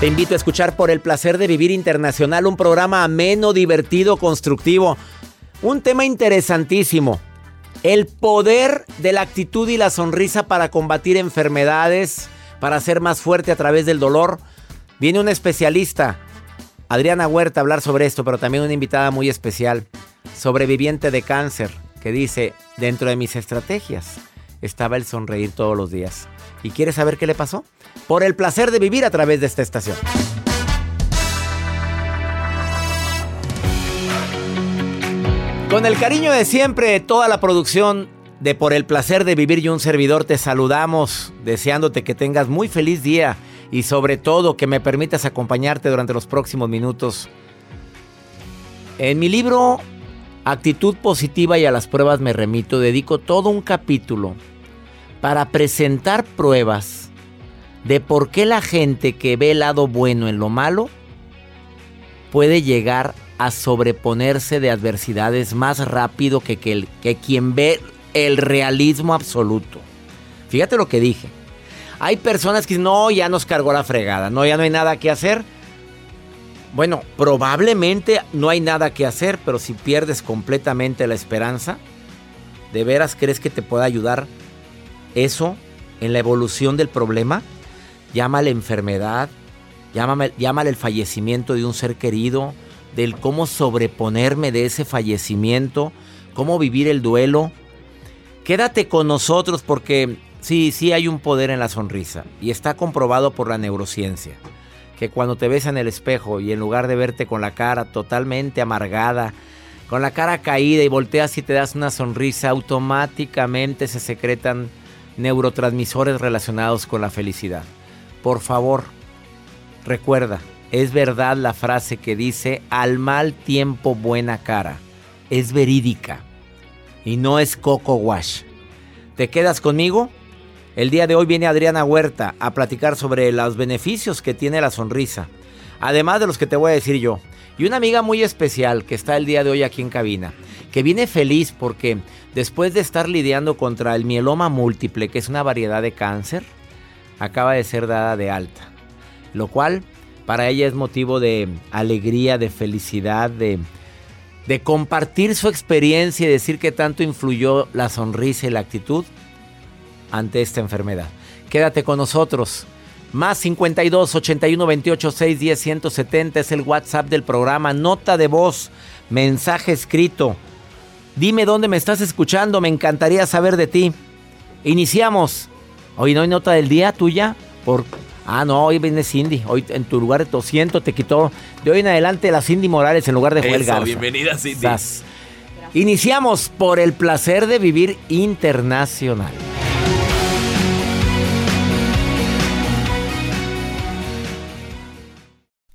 Te invito a escuchar por el placer de vivir internacional un programa ameno, divertido, constructivo. Un tema interesantísimo. El poder de la actitud y la sonrisa para combatir enfermedades, para ser más fuerte a través del dolor. Viene un especialista, Adriana Huerta, a hablar sobre esto, pero también una invitada muy especial, sobreviviente de cáncer, que dice, dentro de mis estrategias estaba el sonreír todos los días. ¿Y quieres saber qué le pasó? Por el placer de vivir a través de esta estación. Con el cariño de siempre, toda la producción de Por el placer de vivir y un servidor te saludamos, deseándote que tengas muy feliz día y sobre todo que me permitas acompañarte durante los próximos minutos. En mi libro Actitud positiva y a las pruebas me remito, dedico todo un capítulo para presentar pruebas de por qué la gente que ve el lado bueno en lo malo puede llegar a sobreponerse de adversidades más rápido que, que, quien ve el realismo absoluto. Fíjate lo que dije. Hay personas que dicen, no, ya nos cargó la fregada, no, ya no hay nada que hacer. Bueno, probablemente no hay nada que hacer, pero si pierdes completamente la esperanza, ¿de veras crees que te pueda ayudar eso en la evolución del problema? Llámale enfermedad, llámale, llámale el fallecimiento de un ser querido, del cómo sobreponerme de ese fallecimiento, cómo vivir el duelo. Quédate con nosotros porque sí, sí hay un poder en la sonrisa y está comprobado por la neurociencia. Que cuando te ves en el espejo y en lugar de verte con la cara totalmente amargada, con la cara caída y volteas y te das una sonrisa, automáticamente se secretan neurotransmisores relacionados con la felicidad. Por favor, recuerda, es verdad la frase que dice al mal tiempo buena cara. Es verídica y no es coco wash. ¿Te quedas conmigo? El día de hoy viene Adriana Huerta a platicar sobre los beneficios que tiene la sonrisa, además de los que te voy a decir yo. Y una amiga muy especial que está el día de hoy aquí en cabina, que viene feliz porque después de estar lidiando contra el mieloma múltiple, que es una variedad de cáncer, acaba de ser dada de alta. Lo cual para ella es motivo de alegría, de felicidad, de, compartir su experiencia y decir que tanto influyó la sonrisa y la actitud ante esta enfermedad. Quédate con nosotros. Más 52 81 28 6 10 170 es el WhatsApp del programa. Nota de voz, mensaje escrito. Dime dónde me estás escuchando, me encantaría saber de ti. Iniciamos. Hoy no hay nota del día tuya. Por... Ah, no, hoy viene Cindy. Hoy en tu lugar de 200 te quitó. De hoy en adelante la Cindy Morales en lugar de Joel Eso, Garza. bienvenida, Cindy. Iniciamos por el placer de vivir internacional.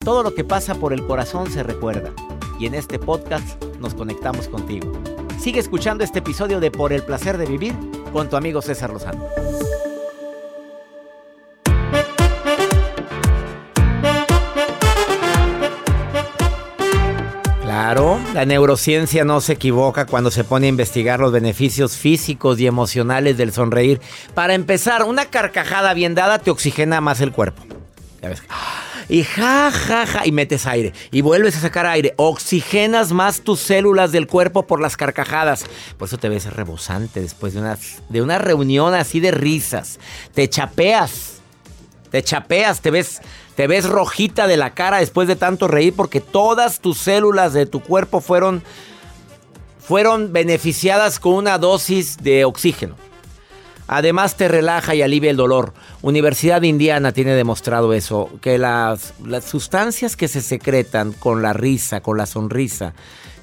Todo lo que pasa por el corazón se recuerda. Y en este podcast nos conectamos contigo. Sigue escuchando este episodio de Por el placer de vivir con tu amigo César Lozano. Claro, la neurociencia no se equivoca cuando se pone a investigar los beneficios físicos y emocionales del sonreír. Para empezar, una carcajada bien dada te oxigena más el cuerpo. Ya ves. Y ja, ja, ja, y metes aire. Y vuelves a sacar aire. Oxigenas más tus células del cuerpo por las carcajadas. Por eso te ves rebosante después de una, de una reunión así de risas. Te chapeas. Te chapeas, te ves, te ves rojita de la cara después de tanto reír porque todas tus células de tu cuerpo fueron, fueron beneficiadas con una dosis de oxígeno. Además te relaja y alivia el dolor. Universidad de Indiana tiene demostrado eso, que las, sustancias que se secretan con la risa, con la sonrisa,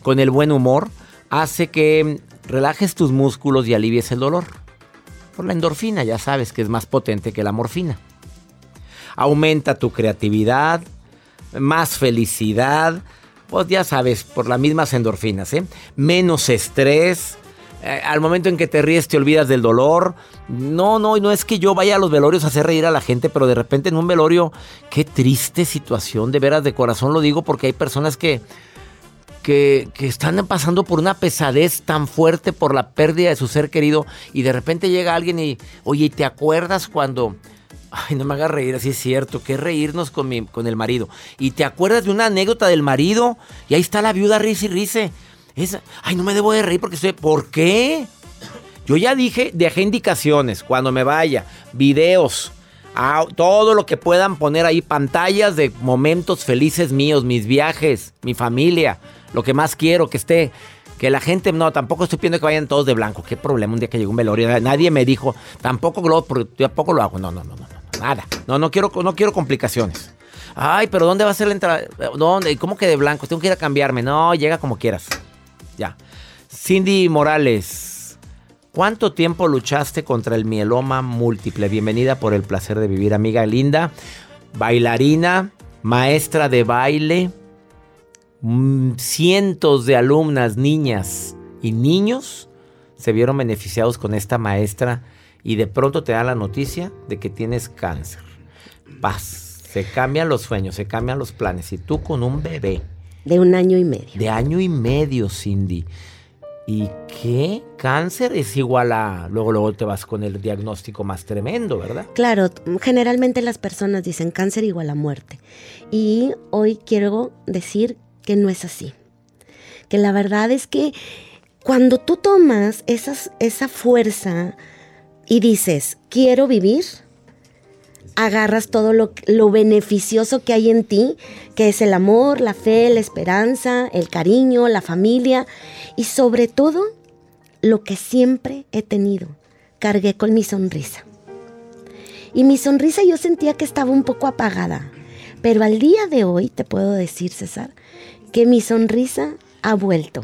con el buen humor, hace que relajes tus músculos y alivies el dolor. Por la endorfina, ya sabes que es más potente que la morfina. Aumenta tu creatividad, más felicidad, pues ya sabes, por las mismas endorfinas, ¿eh? Menos estrés, eh, al momento en que te ríes te olvidas del dolor. No, no, no es que yo vaya a los velorios a hacer reír a la gente, pero de repente en un velorio, qué triste situación, de veras, de corazón lo digo, porque hay personas que, que, están pasando por una pesadez tan fuerte por la pérdida de su ser querido y de repente llega alguien y, oye, ¿te acuerdas cuando... Ay, no me hagas reír, así es cierto, que reírnos con, mi, con el marido. Y te acuerdas de una anécdota del marido y ahí está la viuda risa y. Esa, ay, no me debo de reír porque estoy... ¿Por qué? Yo ya dije, dejé indicaciones cuando me vaya, videos, ah, todo lo que puedan poner ahí, pantallas de momentos felices míos, mis viajes, mi familia, lo que más quiero que esté. Que la gente, no, tampoco estoy pidiendo que vayan todos de blanco. Qué problema un día que llegó un velorio. Nadie me dijo, tampoco lo, tampoco lo hago. No, no, no, no, no, nada. No, no quiero, no quiero complicaciones. Ay, pero ¿dónde va a ser la entrada? ¿Dónde? ¿Cómo que de blanco? Tengo que ir a cambiarme. No, llega como quieras. Ya. Cindy Morales, ¿cuánto tiempo luchaste contra el mieloma múltiple? Bienvenida por el placer de vivir, amiga linda, bailarina, maestra de baile, mm, cientos de alumnas, niñas y niños se vieron beneficiados con esta maestra y de pronto te da la noticia de que tienes cáncer. Paz, se cambian los sueños, se cambian los planes y tú con un bebé. De un año y medio. De año y medio, Cindy. ¿Y qué? Cáncer es igual a... Luego, luego te vas con el diagnóstico más tremendo, ¿verdad? Claro, generalmente las personas dicen cáncer igual a muerte. Y hoy quiero decir que no es así. Que la verdad es que cuando tú tomas esas, esa fuerza y dices, quiero vivir, agarras todo lo, lo, beneficioso que hay en ti, que es el amor, la fe, la esperanza, el cariño, la familia y sobre todo lo que siempre he tenido. Cargué con mi sonrisa. Y mi sonrisa yo sentía que estaba un poco apagada. Pero al día de hoy te puedo decir, César, que mi sonrisa ha vuelto.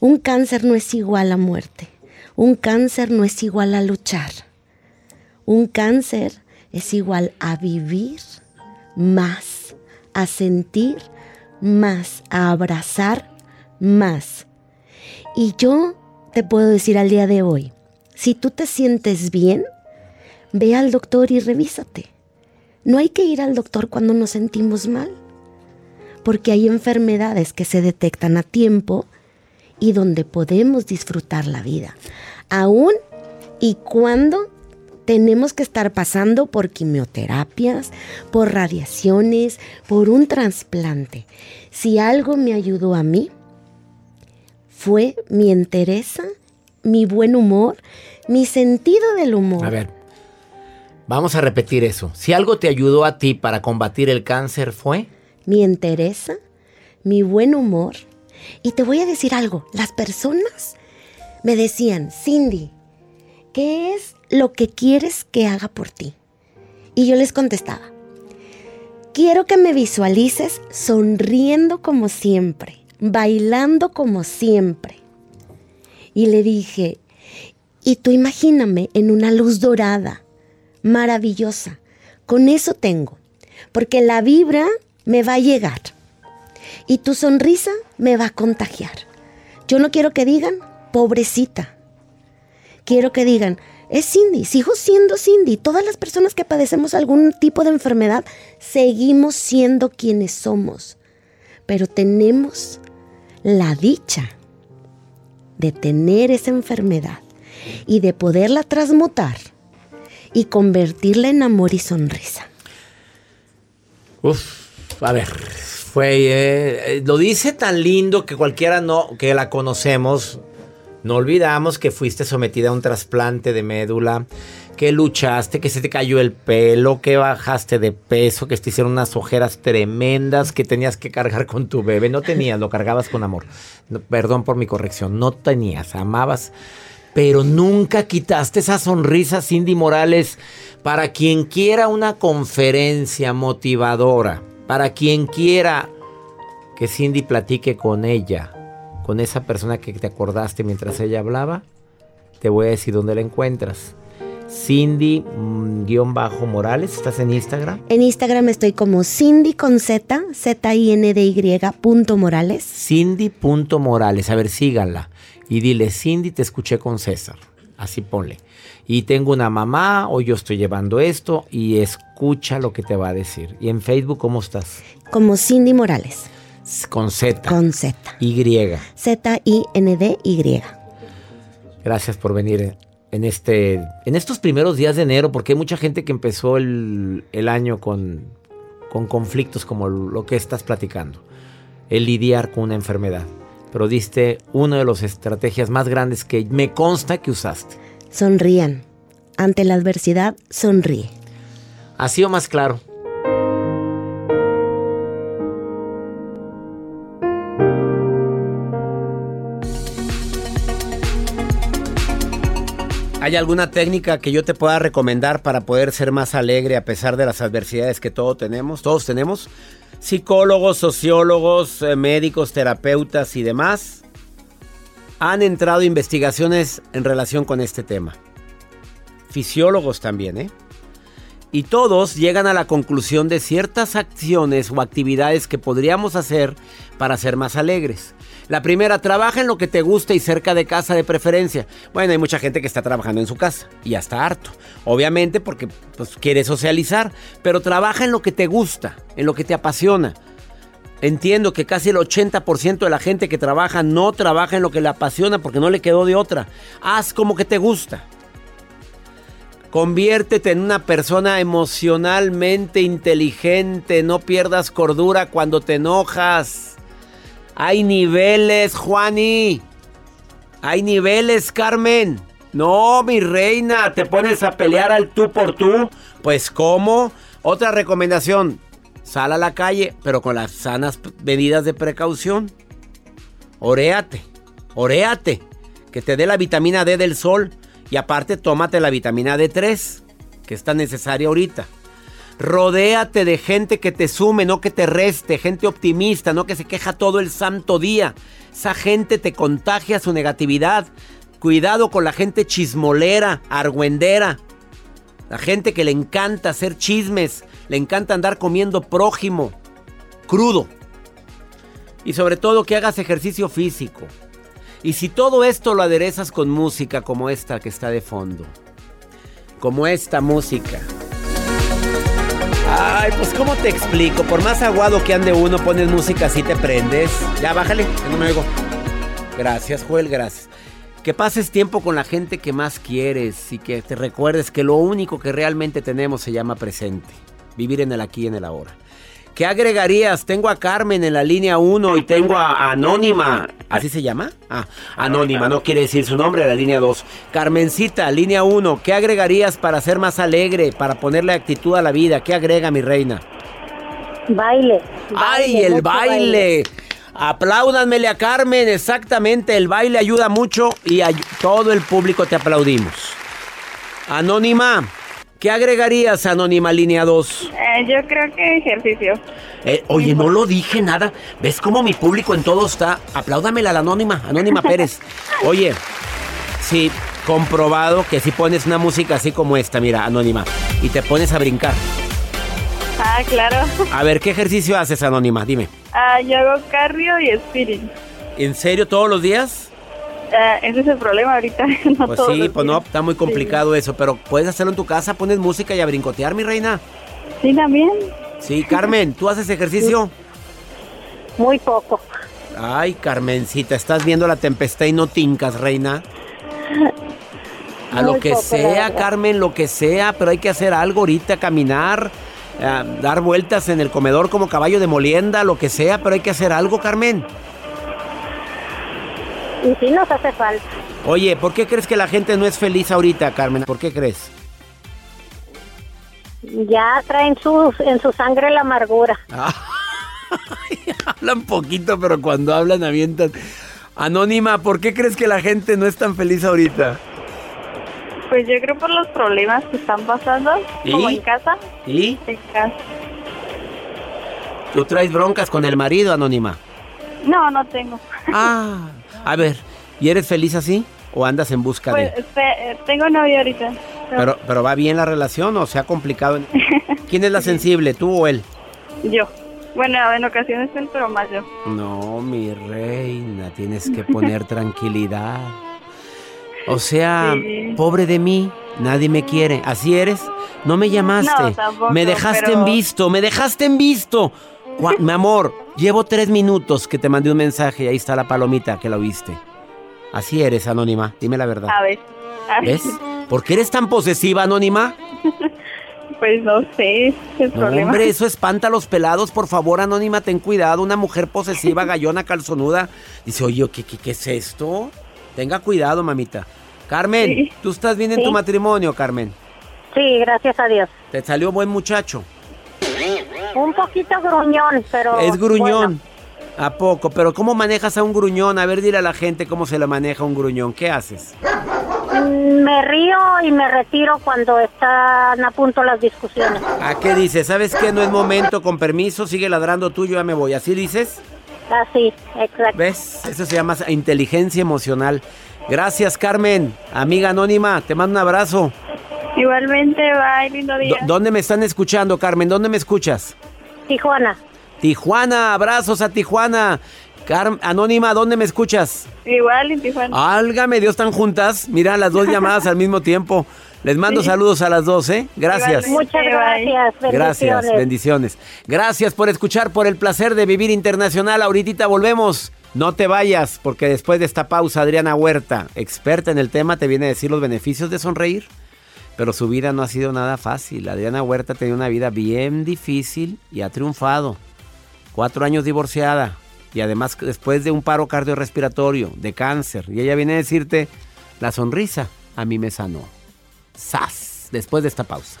Un cáncer no es igual a muerte. Un cáncer no es igual a luchar. Un cáncer es igual a vivir más, a sentir más, a abrazar más. Y yo te puedo decir al día de hoy, si tú te sientes bien, ve al doctor y revísate. No hay que ir al doctor cuando nos sentimos mal, porque hay enfermedades que se detectan a tiempo y donde podemos disfrutar la vida, aún y cuando tenemos que estar pasando por quimioterapias, por radiaciones, por un trasplante. Si algo me ayudó a mí, fue mi entereza, mi buen humor, mi sentido del humor. A ver, vamos a repetir eso. Si algo te ayudó a ti para combatir el cáncer fue... Mi entereza, mi buen humor. Y te voy a decir algo, las personas me decían, Cindy, ¿qué es lo que quieres que haga por ti? Y yo les contestaba, quiero que me visualices sonriendo como siempre bailando como siempre. Y le dije, y tú imagíname en una luz dorada, maravillosa. Con eso tengo, porque la vibra me va a llegar y tu sonrisa me va a contagiar. Yo no quiero que digan, pobrecita. Quiero que digan, es Cindy, sigo siendo Cindy. Todas las personas que padecemos algún tipo de enfermedad, seguimos siendo quienes somos. Pero tenemos la dicha de tener esa enfermedad y de poderla transmutar y convertirla en amor y sonrisa. Uf, a ver, fue, eh, eh, lo dice tan lindo que cualquiera no, que la conocemos, no olvidamos que fuiste sometida a un trasplante de médula, que luchaste, que se te cayó el pelo, que bajaste de peso, que te hicieron unas ojeras tremendas, que tenías que cargar con tu bebé. No tenías, lo cargabas con amor. perdón por mi corrección, no tenías, amabas. Pero nunca quitaste esa sonrisa, Cindy Morales, para quien quiera una conferencia motivadora, para quien quiera que Cindy platique con ella, con esa persona que te acordaste mientras ella hablaba, te voy a decir dónde la encuentras. Cindy-Morales, ¿estás en Instagram? En Instagram estoy como Cindy con Z, Z-I-N-D-Y punto Morales. Cindy.morales, a ver, síganla. Y dile, Cindy, te escuché con César. Así ponle. Y tengo una mamá, o yo estoy llevando esto, y escucha lo que te va a decir. ¿Y en Facebook cómo estás? Como Cindy Morales. Con Z. Con Z. Y. Z-I-N-D-Y. Gracias por venir en, este, en estos primeros días de enero, porque hay mucha gente que empezó el, año con, con conflictos como lo que estás platicando, el lidiar con una enfermedad. Pero diste una de las estrategias más grandes que me consta que usaste. Sonrían. Ante la adversidad, sonríe. Así o más claro. ¿Hay alguna técnica que yo te pueda recomendar para poder ser más alegre a pesar de las adversidades que todos tenemos? Todos tenemos. Psicólogos, sociólogos, eh, médicos, terapeutas y demás han entrado investigaciones en relación con este tema. Fisiólogos también, ¿eh? Y todos llegan a la conclusión de ciertas acciones o actividades que podríamos hacer para ser más alegres. La primera, trabaja en lo que te gusta y cerca de casa de preferencia. Bueno, hay mucha gente que está trabajando en su casa y ya está harto. Obviamente porque pues, quiere socializar, pero trabaja en lo que te gusta, en lo que te apasiona. Entiendo que casi el 80% de la gente que trabaja no trabaja en lo que le apasiona porque no le quedó de otra. Haz como que te gusta. Conviértete en una persona emocionalmente inteligente. No pierdas cordura cuando te enojas. Hay niveles, Juani. Hay niveles, Carmen. No, mi reina, te pones a pelear al tú por tú. Pues ¿cómo? Otra recomendación, sal a la calle, pero con las sanas medidas de precaución. Oréate, oréate, que te dé la vitamina D del sol y aparte tómate la vitamina D3, que es tan necesaria ahorita. Rodéate de gente que te sume, no que te reste, gente optimista, no que se queja todo el santo día. Esa gente te contagia su negatividad. Cuidado con la gente chismolera, argüendera. La gente que le encanta hacer chismes, le encanta andar comiendo prójimo, crudo. Y sobre todo que hagas ejercicio físico. Y si todo esto lo aderezas con música como esta que está de fondo. Como esta música. Ay, pues ¿cómo te explico? Por más aguado que ande uno, pones música así te prendes. Ya, bájale, que no me oigo. Gracias, Joel, gracias. Que pases tiempo con la gente que más quieres y que te recuerdes que lo único que realmente tenemos se llama presente. Vivir en el aquí y en el ahora. ¿Qué agregarías? Tengo a Carmen en la línea 1 y tengo a Anónima. ¿Así se llama? Ah, Anónima, no quiere decir su nombre, la línea 2. Carmencita, línea 1. ¿Qué agregarías para ser más alegre, para ponerle actitud a la vida? ¿Qué agrega mi reina? Baile. ¡Ay, el baile! Apláudanmele a Carmen, exactamente. El baile ayuda mucho y a todo el público te aplaudimos. Anónima, ¿qué agregarías, Anónima Línea 2? Eh, yo creo que ejercicio. Eh, oye, no lo dije nada. ¿Ves cómo mi público en todo está? Apláudamela a la Anónima, Anónima Pérez. Oye, sí, comprobado que si pones una música así como esta, mira, Anónima, y te pones a brincar. Ah, claro. A ver, ¿qué ejercicio haces, Anónima? Dime. Ah, yo hago cardio y spinning. ¿En serio todos los días? Ah, ese es el problema ahorita. No Pues sí, pues no, está muy complicado eso, pero puedes hacerlo en tu casa, pones música y a brincotear, mi reina. Sí, también. Sí, Carmen, ¿tú haces ejercicio? Muy poco. Ay, Carmencita, estás viendo la tempestad y no tincas, reina. A lo que poco, sea. Carmen, lo que sea, pero hay que hacer algo ahorita, caminar, eh, dar vueltas en el comedor como caballo de molienda, lo que sea, pero hay que hacer algo, Carmen. Y sí nos hace falta. Oye, ¿por qué crees que la gente no es feliz ahorita, Carmen? ¿Por qué crees? Ya traen su, en su sangre la amargura. Hablan poquito, pero cuando hablan avientan. Anónima, ¿por qué crees que la gente no es tan feliz ahorita? Pues yo creo por los problemas que están pasando, ¿Y? como en casa. ¿Y? En casa. ¿Tú traes broncas con el marido, Anónima? No, no tengo. Ah, a ver, ¿y eres feliz así? ¿O andas en busca Pues de...? eh, tengo novio ahorita. Pero, pero va bien la relación o se ha complicado. ¿Quién es la sensible, tú o él? Yo. Bueno, en ocasiones él, pero más yo. No, mi reina, tienes que poner tranquilidad. O sea, Sí. pobre de mí, nadie me quiere. ¿Así eres? No me llamaste. No, tampoco, me dejaste pero- en visto, me dejaste en visto. Mi amor, llevo tres minutos que te mandé un mensaje y ahí está la palomita que la oíste. Así eres, Anónima, dime la verdad. A ver. A ver. ¿Ves? ¿Por qué eres tan posesiva, Anónima? Pues no sé, el No, problema. hombre, eso espanta a los pelados. Por favor, Anónima, ten cuidado. Una mujer posesiva, gallona, calzonuda. Dice, oye, ¿qué, qué, qué es esto? Tenga cuidado, mamita. Carmen, Sí. ¿tú estás bien en Sí. tu matrimonio, Carmen? Sí, gracias a Dios. ¿Te salió buen muchacho? Un poquito gruñón, pero... es gruñón. bueno. ¿A poco? ¿Pero cómo manejas a un gruñón? A ver, dile a la gente cómo se le maneja un gruñón. ¿Qué haces? Mm, Me río y me retiro cuando están a punto las discusiones. ¿A qué dices? ¿Sabes qué? No es momento, con permiso, sigue ladrando tú, yo ya me voy. ¿Así dices? Así, exacto. ¿Ves? Eso se llama inteligencia emocional. Gracias, Carmen. Amiga anónima, te mando un abrazo. Igualmente, bye, lindo Do- día. ¿Dónde me están escuchando, Carmen? ¿Dónde me escuchas? Tijuana. Tijuana, abrazos a Tijuana. Car- Anónima, ¿dónde me escuchas? Igual en Tijuana. Álgame, Dios, están juntas. Mira, las dos llamadas al mismo tiempo. Les mando Sí. saludos a las dos, ¿eh? Gracias. Muchas gracias. Gracias, bendiciones. bendiciones. Gracias por escuchar, por el placer de vivir internacional. Ahorita volvemos. No te vayas, porque después de esta pausa, Adriana Huerta, experta en el tema, te viene a decir los beneficios de sonreír. Pero su vida no ha sido nada fácil. Adriana Huerta tenía una vida bien difícil y ha triunfado. Cuatro años divorciada. Y además después de un paro cardiorrespiratorio, de cáncer. Y ella viene a decirte, la sonrisa a mí me sanó. ¡Sas! Después de esta pausa.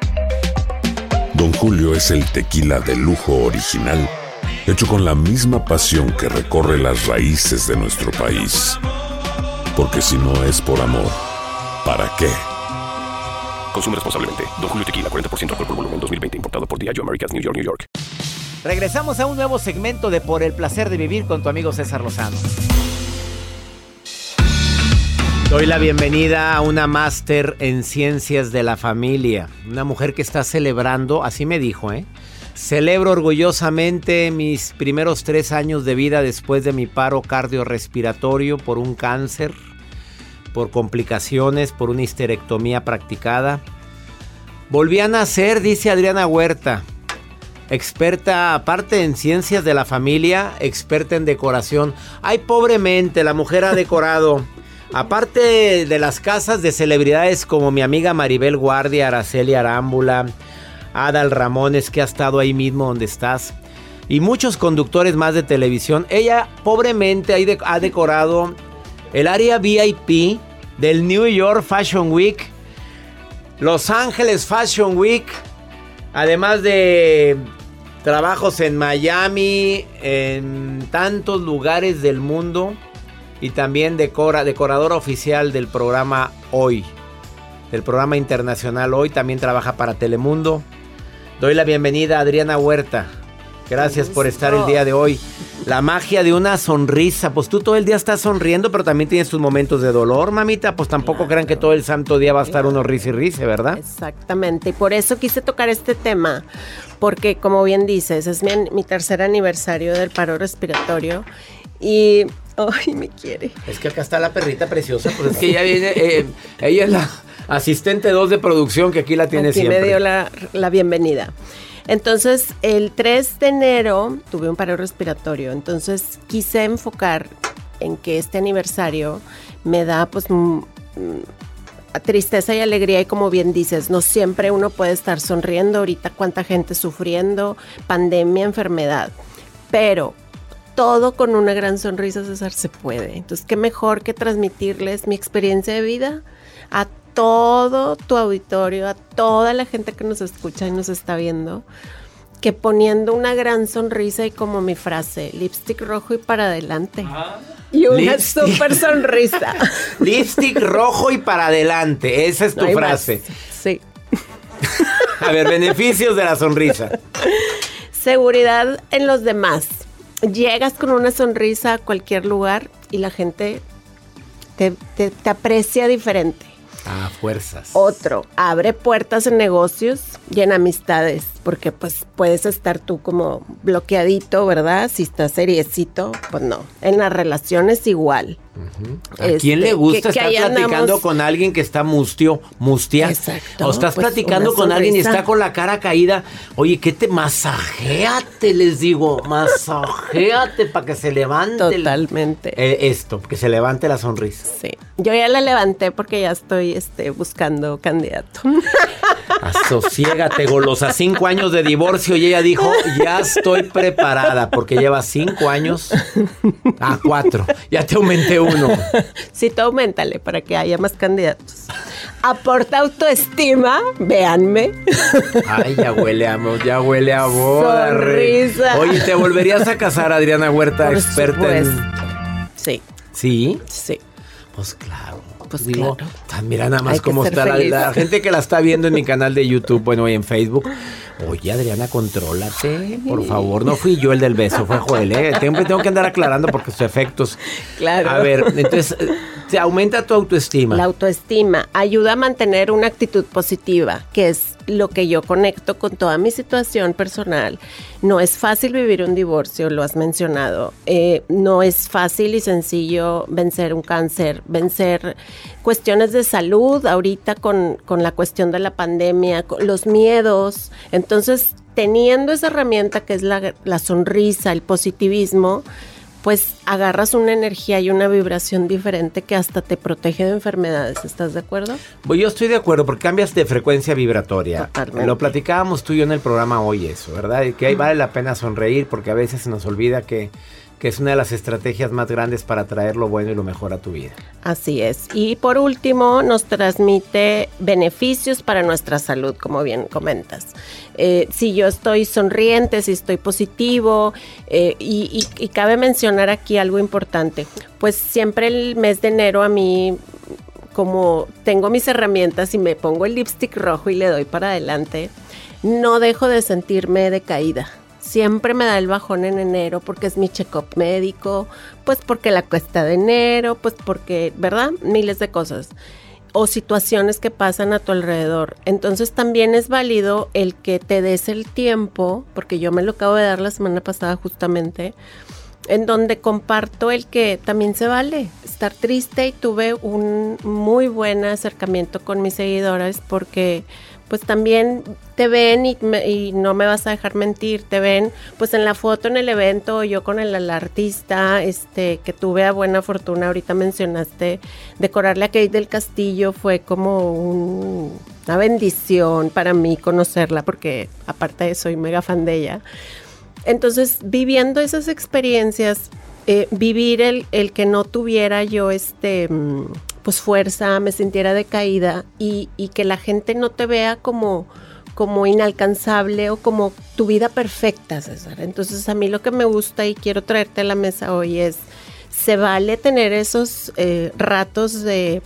Don Julio es el tequila de lujo original, hecho con la misma pasión que recorre las raíces de nuestro país. Porque si no es por amor, ¿para qué? Consume responsablemente. Don Julio Tequila, 40% alcohol por volumen, 2020. Importado por Diageo Americas, New York, New York. Regresamos a un nuevo segmento de Por el placer de vivir con tu amigo César Lozano. Doy la bienvenida a una máster en ciencias de la familia. Una mujer que está celebrando, así me dijo, ¿eh? Celebro orgullosamente mis primeros tres años de vida después de mi paro cardiorrespiratorio por un cáncer, por complicaciones, por una histerectomía practicada. Volví a nacer, dice Adriana Huerta. Experta, aparte en ciencias de la familia, experta en decoración. Ay, pobremente, la mujer ha decorado. Aparte de las casas de celebridades como mi amiga Maribel Guardia, Araceli Arámbula, Adal Ramones, que ha estado ahí mismo donde estás, y muchos conductores más de televisión, ella pobremente ha decorado el área VIP del New York Fashion Week, Los Ángeles Fashion Week, además de trabajos en Miami, en tantos lugares del mundo y también decora, decoradora oficial del programa Hoy, del programa internacional Hoy, también trabaja para Telemundo. Doy la bienvenida a Adriana Huerta. Gracias por estar el día de hoy. La magia de una sonrisa. Pues tú todo el día estás sonriendo, pero también tienes tus momentos de dolor, mamita. Pues tampoco crean que todo el santo día va a estar uno risa y risa, ¿verdad? Exactamente. Y por eso quise tocar este tema. Porque, como bien dices, es mi, mi tercer aniversario del paro respiratorio. Y Ay, me quiere. Es que acá está la perrita preciosa, pues es que ella viene, eh, ella es la asistente 2 de producción que aquí la tiene aquí siempre. me dio la, la, bienvenida. Entonces, el 3 de enero tuve un paro respiratorio, entonces quise enfocar en que este aniversario me da pues tristeza y alegría y como bien dices, no siempre uno puede estar sonriendo, ahorita cuánta gente sufriendo, pandemia, enfermedad, pero todo con una gran sonrisa, César, se puede. Entonces, qué mejor que transmitirles mi experiencia de vida a todo tu auditorio, a toda la gente que nos escucha y nos está viendo, que poniendo una gran sonrisa y como mi frase, lipstick rojo y para adelante. y una super sonrisa. lipstick rojo y para adelante, esa es tu no frase. Más. Sí. a ver, beneficios de la sonrisa. Seguridad en los demás llegas con una sonrisa a cualquier lugar y la gente te, te, te aprecia diferente. Ah, fuerzas. Otro, abre puertas en negocios y en amistades, porque pues puedes estar tú como bloqueadito, ¿verdad? Si estás seriecito, pues no. En las relaciones igual. Uh -huh. ¿A este, quién le gusta que, estar que platicando andamos... con alguien que está mustio, mustia? Exacto. O estás pues, platicando con alguien y está con la cara caída. Oye, ¿qué te masajéate? Les digo, masajéate para que se levante. Totalmente. El, eh, esto, que se levante la sonrisa. Sí. Yo ya la levanté porque ya estoy este, buscando candidato. Asociégate, golosa. Cinco años de divorcio y ella dijo, ya estoy preparada porque lleva cinco años a cuatro. Ya te aumenté uno. Sí, tú aumentale para que haya más candidatos. aporta autoestima, véanme. Ay, ya huele a ya huele a boda. Sonrisa. Oye, ¿te volverías a casar, Adriana Huerta, Por experta en. supuesto. Sí, ¿Sí? sí. Pues claro. Pues Digo, claro. mira nada más Hay cómo está la, gente que la está viendo en mi canal de YouTube, bueno, y en Facebook. Oye, Adriana, contrólate, por favor. No fui yo el del beso, fue Joel, ¿eh? Siempre tengo que andar aclarando porque sus efectos. Claro. A ver, entonces, se aumenta tu autoestima. La autoestima ayuda a mantener una actitud positiva, que es lo que yo conecto con toda mi situación personal. No es fácil vivir un divorcio, lo has mencionado. Eh, no es fácil y sencillo vencer un cáncer, vencer cuestiones de salud ahorita con, con la cuestión de la pandemia, con los miedos. Entonces, teniendo esa herramienta que es la, la sonrisa, el positivismo, pues agarras una energía y una vibración diferente que hasta te protege de enfermedades. ¿Estás de acuerdo? Pues yo estoy de acuerdo porque cambias de frecuencia vibratoria. Totalmente. Lo platicábamos tú y yo en el programa hoy eso, ¿verdad? Y que ahí vale la pena sonreír porque a veces se nos olvida que, que es una de las estrategias más grandes para traer lo bueno y lo mejor a tu vida. Así es. Y por último, nos transmite beneficios para nuestra salud, como bien comentas. Eh, si yo estoy sonriente, si estoy positivo, eh, y, cabe mencionar aquí algo importante, pues siempre el mes de enero a mí, como tengo mis herramientas y me pongo el lipstick rojo y le doy para adelante, no dejo de sentirme decaída. Siempre me da el bajón en enero porque es mi check-up médico, pues porque la cuesta de enero, pues porque, ¿verdad? Miles de cosas. O situaciones que pasan a tu alrededor. Entonces también es válido el que te des el tiempo, porque yo me lo acabo de dar la semana pasada justamente, en donde comparto el que también se vale estar triste y tuve un muy buen acercamiento con mis seguidoras porque pues también te ven y, no me vas a dejar mentir, te ven pues en la foto en el evento, yo con el, artista, este, que tuve a buena fortuna, ahorita mencionaste, decorarle a Kate del Castillo fue como un- una bendición para mí conocerla, porque aparte soy mega fan de ella. Entonces, viviendo esas experiencias, eh, vivir el, el que no tuviera yo este mm, pues fuerza, me sintiera decaída y, y que la gente no te vea como, como inalcanzable o como tu vida perfecta, César. Entonces, a mí lo que me gusta y quiero traerte a la mesa hoy es, se vale tener esos eh, ratos de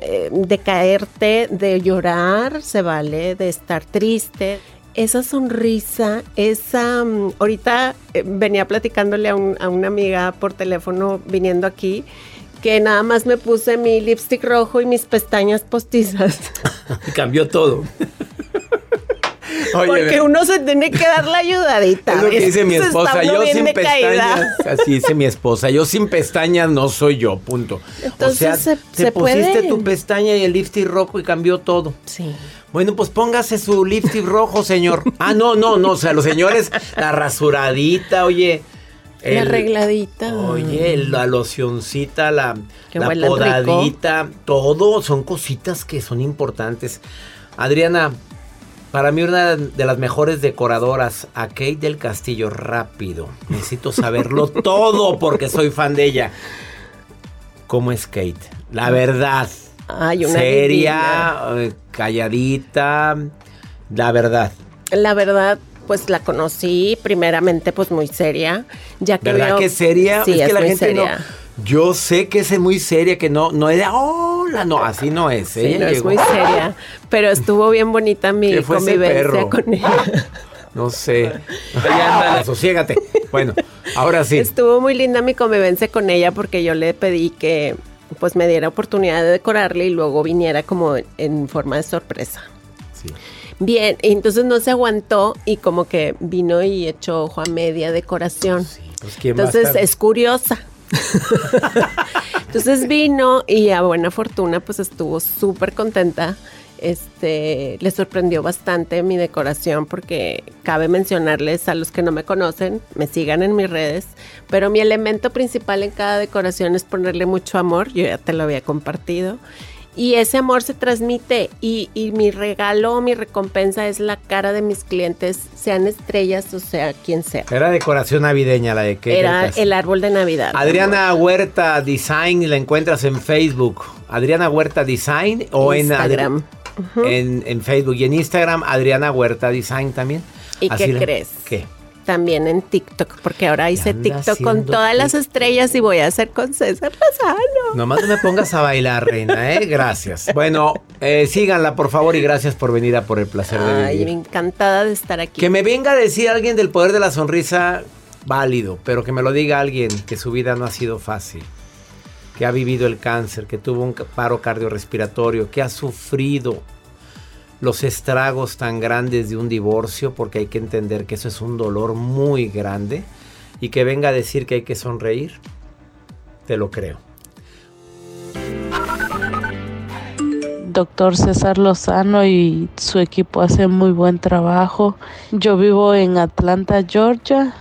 eh, de caerte, de llorar, se vale, de estar triste. Esa sonrisa, esa... mm, ahorita eh, venía platicándole a una amiga por teléfono viniendo aquí que nada más me puse mi lipstick rojo y mis pestañas postizas. Cambió todo. Oye, Porque uno se tiene que dar la ayudadita. Es lo que dice mi esposa, yo sin pestañas, así dice mi esposa, yo sin pestañas no soy yo, punto. Entonces, o sea, se- te se pusiste puede. tu pestaña y el lipstick rojo y cambió todo. Sí. Bueno, pues póngase su lipstick rojo, señor. Ah, no, no, no, o sea, los señores, la rasuradita, oye. La arregladita. Oye, la locioncita, la, la rico. podadita, todo son cositas que son importantes. Adriana, para mí una de las mejores decoradoras, a Kate del Castillo, rápido. Necesito saberlo todo porque soy fan de ella. ¿Cómo es Kate? La verdad. Ay, una Seria, eh, calladita, la verdad. La verdad, pues la conocí primeramente pues muy seria, ya que ¿Verdad veo- que seria? Sí, es que la muy gente seria. no. Yo sé que es muy seria, que no, no es de hola, no, así no es. Sí, ella no, es muy seria, pero estuvo bien bonita mi ¿Qué fue ese convivencia perro? con ella. No sé. Ya anda, sosiégate. Bueno, ahora sí. Estuvo muy linda mi convivencia con ella porque yo le pedí que pues me diera oportunidad de decorarle y luego viniera como en, en forma de sorpresa. Sí. Bien, entonces no se aguantó y como que vino y echó ojo a media decoración. Pues, ¿quién va a Entonces es curiosa. Entonces vino y a buena fortuna pues estuvo súper contenta. Este, le sorprendió bastante mi decoración porque cabe mencionarles a los que no me conocen, me sigan en mis redes, pero mi elemento principal en cada decoración es ponerle mucho amor, yo ya te lo había compartido. Y ese amor se transmite y, y mi regalo, mi recompensa es la cara de mis clientes, sean estrellas o sea quien sea. Era decoración navideña la de que Era el árbol de Navidad. Adriana Huerta Design la encuentras en Facebook. Adriana Huerta Design o en Instagram. Adri- en, en Facebook y en Instagram Adriana Huerta Design también. ¿Y Así qué la- crees? ¿Qué? También en TikTok, porque ahora hice TikTok con todas las estrellas y voy a hacer con César Lozano. Nomás no me pongas a bailar, reina, ¿eh? Gracias. Bueno, eh, síganla, por favor, y gracias por venir a Por el Placer de Ay, Vivir. encantada de estar aquí. Que me venga a decir alguien del poder de la sonrisa, válido, pero que me lo diga alguien que su vida no ha sido fácil, que ha vivido el cáncer, que tuvo un paro cardiorrespiratorio, que ha sufrido los estragos tan grandes de un divorcio, porque hay que entender que eso es un dolor muy grande, y que venga a decir que hay que sonreír, te lo creo. Doctor César Lozano y su equipo hacen muy buen trabajo. Yo vivo en Atlanta, Georgia.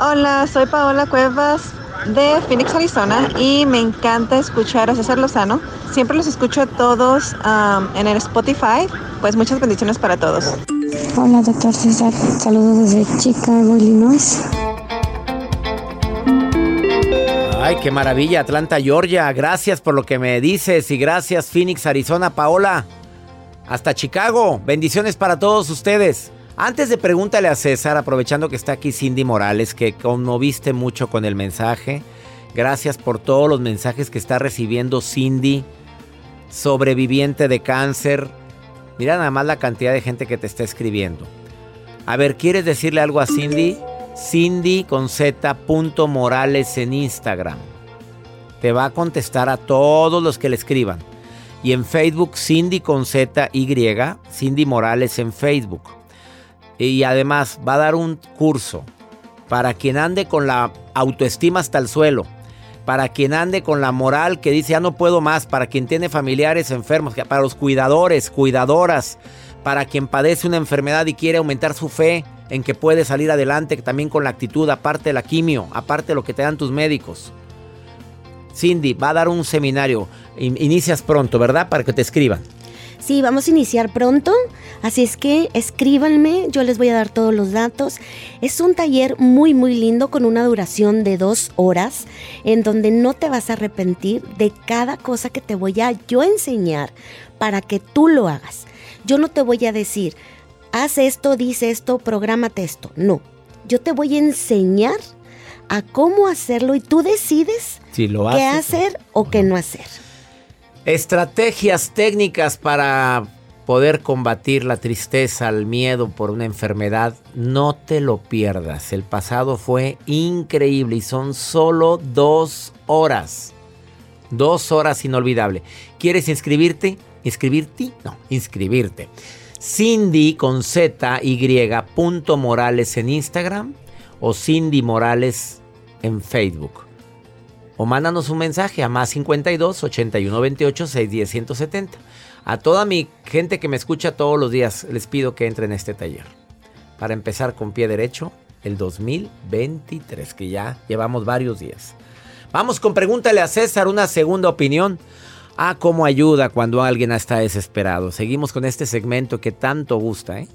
Hola, soy Paola Cuevas de Phoenix, Arizona y me encanta escuchar a César Lozano. Siempre los escucho a todos um, en el Spotify. Pues muchas bendiciones para todos. Hola, doctor César. Saludos desde Chicago, Illinois. Ay, qué maravilla, Atlanta, Georgia. Gracias por lo que me dices y gracias Phoenix, Arizona, Paola. Hasta Chicago. Bendiciones para todos ustedes. Antes de pregúntale a César, aprovechando que está aquí Cindy Morales, que conmoviste mucho con el mensaje. Gracias por todos los mensajes que está recibiendo Cindy, sobreviviente de cáncer. Mira nada más la cantidad de gente que te está escribiendo. A ver, ¿quieres decirle algo a Cindy? Cindy con Z punto Morales en Instagram. Te va a contestar a todos los que le escriban. Y en Facebook, Cindy con Z Y, Cindy Morales en Facebook. Y además va a dar un curso para quien ande con la autoestima hasta el suelo. Para quien ande con la moral que dice ya no puedo más. Para quien tiene familiares enfermos. Para los cuidadores, cuidadoras. Para quien padece una enfermedad y quiere aumentar su fe en que puede salir adelante también con la actitud, aparte de la quimio, aparte de lo que te dan tus médicos. Cindy va a dar un seminario. In- Inicias pronto, ¿verdad? Para que te escriban. Sí, vamos a iniciar pronto, así es que escríbanme, yo les voy a dar todos los datos. Es un taller muy, muy lindo con una duración de dos horas, en donde no te vas a arrepentir de cada cosa que te voy a yo enseñar para que tú lo hagas. Yo no te voy a decir, haz esto, dice esto, prográmate esto. No, yo te voy a enseñar a cómo hacerlo y tú decides Si lo qué hacer o qué no hacer. Estrategias técnicas para poder combatir la tristeza, el miedo por una enfermedad. No te lo pierdas. El pasado fue increíble y son solo dos horas. Dos horas inolvidable. ¿Quieres inscribirte? ¿Inscribirte? No, inscribirte. Cindy con Z Y punto Morales en Instagram o Cindy Morales en Facebook. O mándanos un mensaje a más 52 81 28 610 170. A toda mi gente que me escucha todos los días, les pido que entren en este taller. Para empezar con pie derecho, el 2023, que ya llevamos varios días. Vamos con pregúntale a César una segunda opinión. Ah, cómo ayuda cuando alguien está desesperado. Seguimos con este segmento que tanto gusta, ¿eh?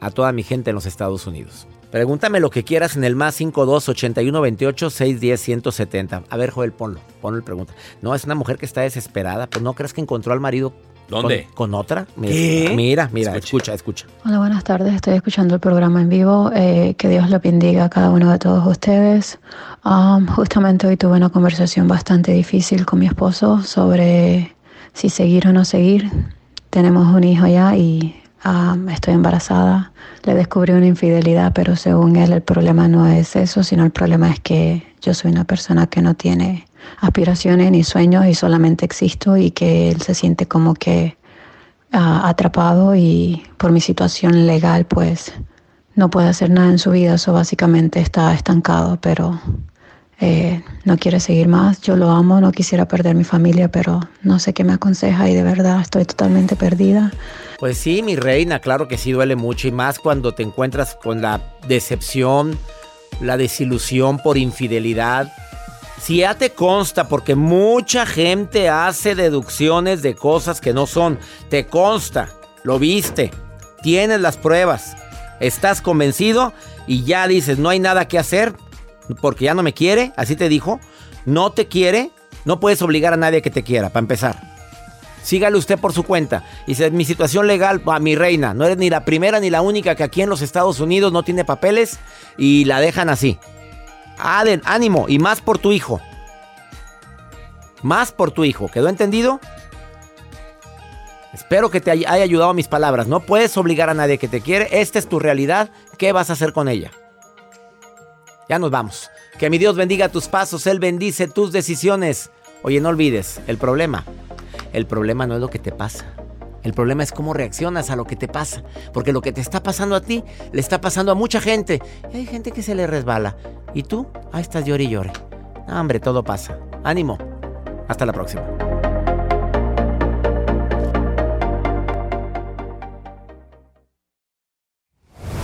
A toda mi gente en los Estados Unidos. Pregúntame lo que quieras en el más 52 81 28 610 170. A ver, Joel, ponlo. Ponlo el pregunta. No, es una mujer que está desesperada. Pues no crees que encontró al marido. con- ¿Dónde? Con, otra. Mira, ¿Qué? Mira, mira, escucha, escucha. Hola, buenas tardes. Estoy escuchando el programa en vivo. Eh, que Dios lo bendiga a cada uno de todos ustedes. Um, justamente hoy tuve una conversación bastante difícil con mi esposo sobre si seguir o no seguir. Tenemos un hijo ya y um, estoy embarazada. Le descubrí una infidelidad, pero según él el problema no es eso, sino el problema es que yo soy una persona que no tiene aspiraciones ni sueños y solamente existo y que él se siente como que ah, atrapado y por mi situación legal pues no puede hacer nada en su vida, eso básicamente está estancado, pero eh, no quiere seguir más. Yo lo amo, no quisiera perder mi familia, pero no sé qué me aconseja y de verdad estoy totalmente perdida. Pues sí, mi reina, claro que sí duele mucho y más cuando te encuentras con la decepción, la desilusión por infidelidad. Si ya te consta, porque mucha gente hace deducciones de cosas que no son, te consta, lo viste, tienes las pruebas, estás convencido y ya dices, no hay nada que hacer porque ya no me quiere, así te dijo, no te quiere, no puedes obligar a nadie que te quiera, para empezar. Sígale usted por su cuenta. Y dice, mi situación legal, a mi reina, no eres ni la primera ni la única que aquí en los Estados Unidos no tiene papeles y la dejan así. Aden, ánimo, y más por tu hijo. Más por tu hijo. ¿Quedó entendido? Espero que te haya ayudado mis palabras. No puedes obligar a nadie que te quiere. Esta es tu realidad. ¿Qué vas a hacer con ella? Ya nos vamos. Que mi Dios bendiga tus pasos. Él bendice tus decisiones. Oye, no olvides, el problema. El problema no es lo que te pasa. El problema es cómo reaccionas a lo que te pasa. Porque lo que te está pasando a ti, le está pasando a mucha gente. Y hay gente que se le resbala. Y tú, ahí estás llore y llore. hombre, todo pasa. Ánimo. Hasta la próxima.